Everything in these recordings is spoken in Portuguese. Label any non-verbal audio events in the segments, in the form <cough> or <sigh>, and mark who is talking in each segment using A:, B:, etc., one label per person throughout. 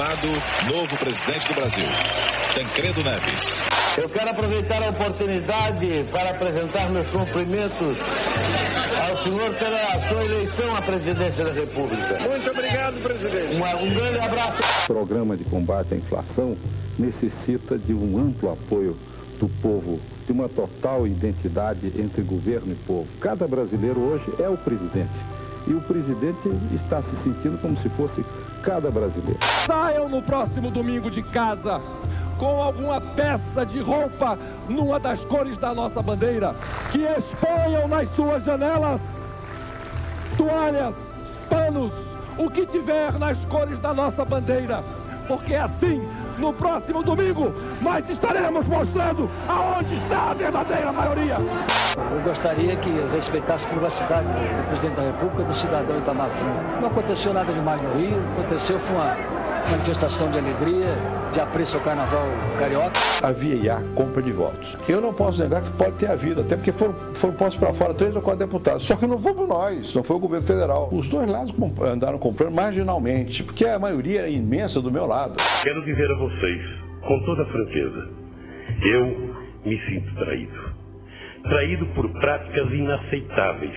A: proclamado novo presidente do Brasil, Tancredo Neves.
B: Eu quero aproveitar a oportunidade para apresentar meus cumprimentos ao senhor pela sua eleição à presidência da República.
C: Muito obrigado, presidente.
B: Um, um grande abraço.
D: O programa de combate à inflação necessita de um amplo apoio do povo, de uma total identidade entre governo e povo. Cada brasileiro hoje é o presidente. E o presidente está se sentindo como se fosse cada brasileiro.
E: Saiam no próximo domingo de casa com alguma peça de roupa numa das cores da nossa bandeira, que exponham nas suas janelas toalhas, panos, o que tiver nas cores da nossa bandeira, porque assim, no próximo domingo, nós estaremos mostrando aonde está a verdadeira maioria.
F: Eu gostaria que respeitasse a privacidade do presidente da República, do cidadão Itamar Franco. Não aconteceu nada demais no Rio, aconteceu foi uma manifestação de alegria, de apreço ao carnaval carioca.
G: Havia já compra de votos. Eu não posso negar que pode ter havido, até porque foram, foram postos para fora três ou quatro deputados. Só que não fomos nós, não foi o governo federal. Os dois lados andaram comprando marginalmente, porque a maioria era imensa do meu lado.
H: Quero dizer a vocês, com toda franqueza, eu me sinto traído. Traído por práticas inaceitáveis,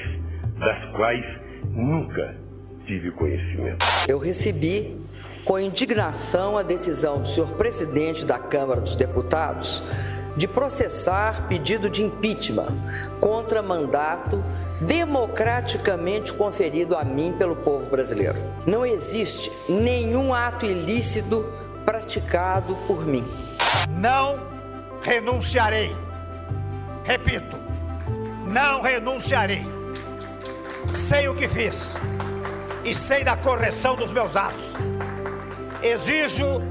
H: das quais nunca tive conhecimento.
I: Eu recebi com indignação a decisão do senhor presidente da Câmara dos Deputados de processar pedido de impeachment contra mandato democraticamente conferido a mim pelo povo brasileiro. Não existe nenhum ato ilícito praticado por mim.
J: Não renunciarei. Repito, não renunciarei. Sei o que fiz e sei da correção dos meus atos. Exijo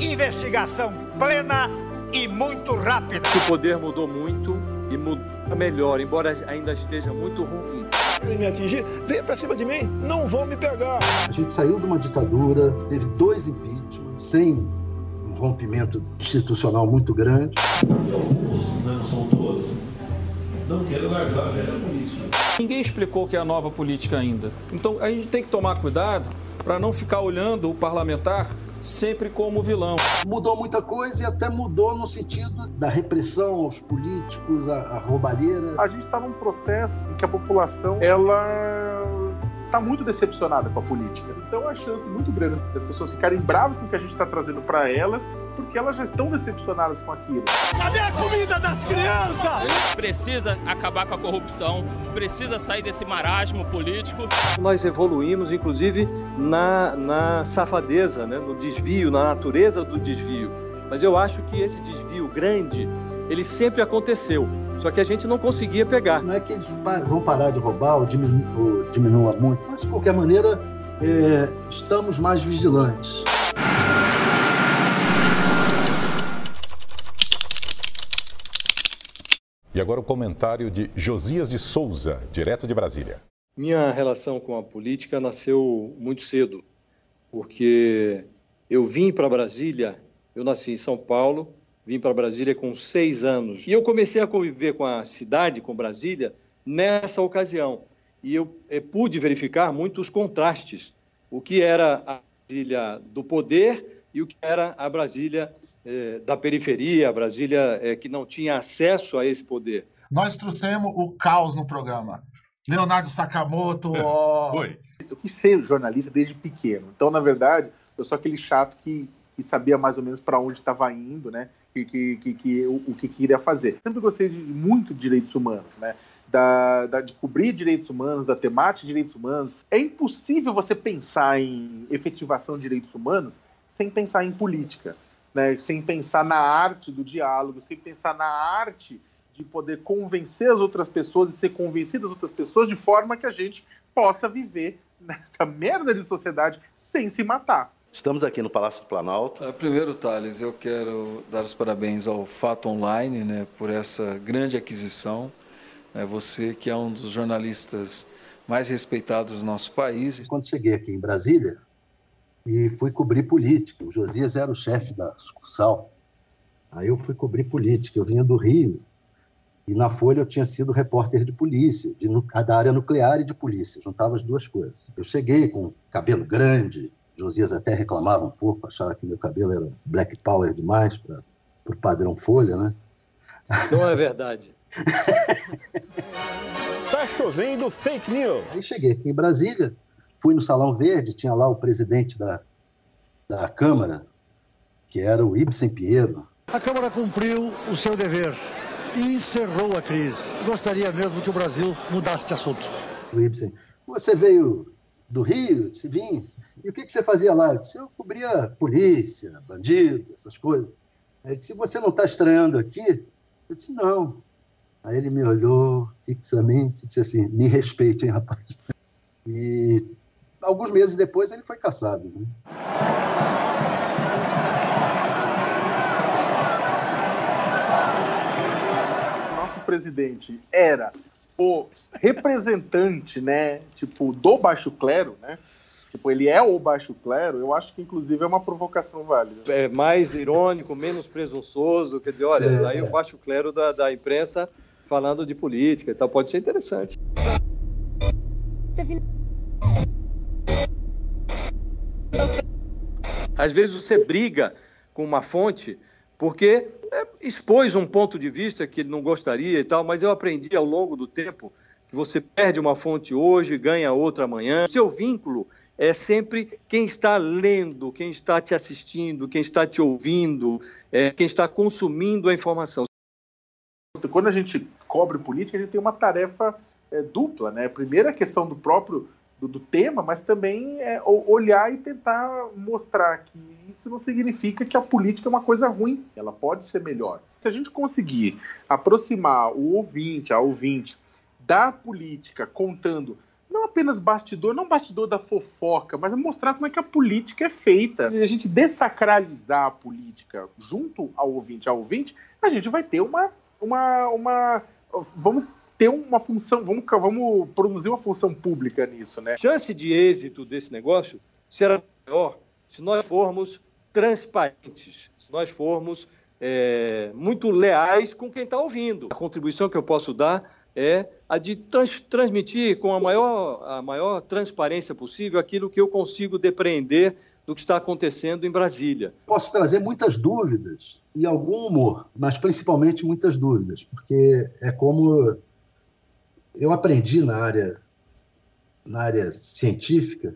J: investigação plena e muito rápida.
K: O poder mudou muito e muda melhor, embora ainda esteja muito ruim.
C: Ele me atingir, venha pra cima de mim, não vão me pegar.
L: A gente saiu de uma ditadura, teve dois impeachments, sem um rompimento institucional muito grande.
M: Não são todos. Não quero largar a velha política.
K: Ninguém explicou o que é a nova política ainda. Então a gente tem que tomar cuidado para não ficar olhando o parlamentar sempre como vilão.
L: Mudou muita coisa e até mudou no sentido da repressão aos políticos, a, a roubalheira.
N: A gente está num processo em que a população ela está muito decepcionada com a política. Então a chance muito grande das pessoas ficarem bravas com o que a gente está trazendo para elas, porque elas já estão decepcionadas com aquilo.
O: Cadê a comida das crianças?
P: Precisa acabar com a corrupção, precisa sair desse marasmo político.
K: Nós evoluímos, inclusive, na, na safadeza, né? no desvio, na natureza do desvio. Mas eu acho que esse desvio grande, ele sempre aconteceu. Só que a gente não conseguia pegar.
L: Não é que eles vão parar de roubar ou, diminu ou diminua muito, mas de qualquer maneira é, estamos mais vigilantes.
Q: E agora o comentário de Josias de Souza, direto de Brasília.
K: Minha relação com a política nasceu muito cedo, porque eu vim para Brasília, eu nasci em São Paulo, vim para Brasília com seis anos. E eu comecei a conviver com a cidade, com Brasília, nessa ocasião. E eu é, pude verificar muitos contrastes. O que era a Brasília do poder e o que era a Brasília é, da periferia, a Brasília é, que não tinha acesso a esse poder.
R: Nós trouxemos o caos no programa. Leonardo Sakamoto. Oh... <laughs>
N: Oi. Eu quis ser jornalista desde pequeno. Então, na verdade, eu sou aquele chato que, que sabia mais ou menos para onde estava indo, né? Que, que, que, que o, o, que queria fazer. Sempre gostei de, muito de direitos humanos, né? Da, da, de cobrir direitos humanos, da temática de direitos humanos. É impossível você pensar em efetivação de direitos humanos sem pensar em política né, sem pensar na arte do diálogo, sem pensar na arte de poder convencer as outras pessoas e ser convencido as outras pessoas de forma que a gente possa viver nessa merda de sociedade sem se matar.
S: Estamos aqui no Palácio do Planalto.
K: É, primeiro, Thales, eu quero dar os parabéns ao Fato Online né, por essa grande aquisição. É você que é um dos jornalistas mais respeitados do nosso país.
L: Quando cheguei aqui em Brasília, e fui cobrir política. O Josias era o chefe da sucursal. Aí eu fui cobrir política. Eu vinha do Rio e na Folha eu tinha sido repórter de polícia, de, da área nuclear e de polícia. Juntava as duas coisas. Eu cheguei com cabelo grande, Josias até reclamava um pouco, achava que meu cabelo era black power demais para o padrão Folha, né?
K: Não é verdade. <laughs>
C: Tá chovendo fake news.
L: Aí cheguei aqui em Brasília, fui no Salão Verde, tinha lá o presidente da, da Câmara, que era o Ibsen Pinheiro.
T: A Câmara cumpriu o seu dever e encerrou a crise. Gostaria mesmo que o Brasil mudasse de assunto.
L: O Ibsen, você veio do Rio? Se vim. E o que, que você fazia lá? Eu disse, eu cobria polícia, bandido, essas coisas. Ele disse, você não está estranhando aqui? Eu disse, não. Aí ele me olhou fixamente e disse assim, me respeite, hein, rapaz. E alguns meses depois ele foi caçado. Né?
N: Nosso presidente era o representante, né, tipo, do baixo clero, né? Tipo, ele é o baixo clero, eu acho que inclusive é uma provocação válida.
K: É mais irônico, menos presunçoso, quer dizer, olha,
L: É.
K: aí o baixo clero da, da imprensa falando de política e tal, pode ser interessante. Às vezes você briga com uma fonte porque é, expôs um ponto de vista que ele não gostaria e tal, mas eu aprendi ao longo do tempo que você perde uma fonte hoje, ganha outra amanhã. Seu vínculo é sempre quem está lendo, quem está te assistindo, quem está te ouvindo, é, quem está consumindo a informação.
N: Quando a gente cobre política, a gente tem uma tarefa é, dupla, né? Primeiro a questão do próprio do, do tema, mas também é, olhar e tentar mostrar que isso não significa que a política é uma coisa ruim, ela pode ser melhor. Se a gente conseguir aproximar o ouvinte, a ouvinte, da política, contando não apenas bastidor, não bastidor da fofoca, mas mostrar como é que a política é feita. E a gente dessacralizar a política junto ao ouvinte, ao ouvinte, a gente vai ter uma, uma, uma vamos ter uma função, vamos, vamos produzir uma função pública nisso, né?
K: chance de êxito desse negócio será maior se nós formos transparentes, se nós formos é, muito leais com quem está ouvindo. A contribuição que eu posso dar é a de trans- transmitir com a maior, a maior transparência possível aquilo que eu consigo depreender do que está acontecendo em Brasília.
L: Posso trazer muitas dúvidas e algum humor, mas principalmente muitas dúvidas, porque é como eu aprendi na área, na área científica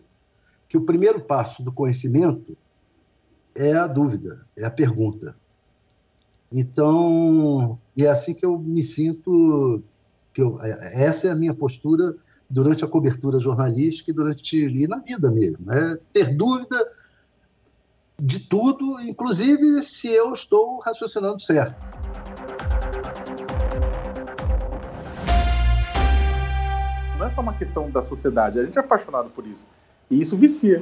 L: que o primeiro passo do conhecimento é a dúvida, é a pergunta. Então, é assim que eu me sinto, que eu, essa é a minha postura durante a cobertura jornalística e durante e na vida mesmo, é ter dúvida de tudo, inclusive se eu estou raciocinando certo.
N: Uma questão da sociedade, a gente é apaixonado por isso. E isso vicia.